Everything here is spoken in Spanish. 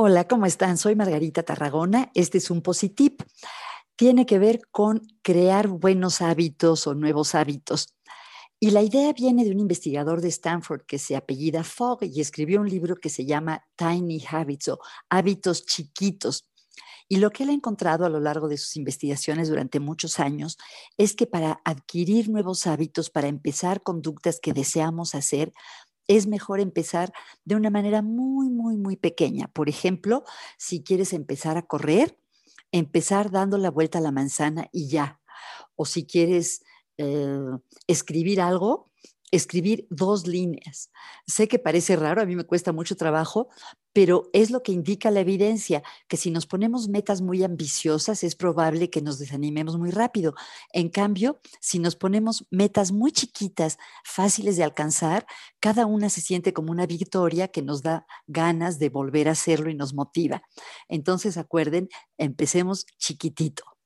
Hola, ¿cómo están? Soy Margarita Tarragona. Este es un Positip. Tiene que ver con crear buenos hábitos o nuevos hábitos. Y la idea viene de un investigador de Stanford que se apellida Fogg y escribió un libro que se llama Tiny Habits o Hábitos Chiquitos. Y lo que él ha encontrado a lo largo de sus investigaciones durante muchos años es que para adquirir nuevos hábitos, para empezar conductas que deseamos hacer, es mejor empezar de una manera muy, muy, muy pequeña. Por ejemplo, si quieres empezar a correr, empezar dando la vuelta a la manzana y ya. O si quieres eh, escribir algo, escribir dos líneas. Sé que parece raro, a mí me cuesta mucho trabajo, pero es lo que indica la evidencia, que si nos ponemos metas muy ambiciosas es probable que nos desanimemos muy rápido. En cambio, si nos ponemos metas muy chiquitas, fáciles de alcanzar, cada una se siente como una victoria que nos da ganas de volver a hacerlo y nos motiva. Entonces, acuerden, empecemos chiquitito.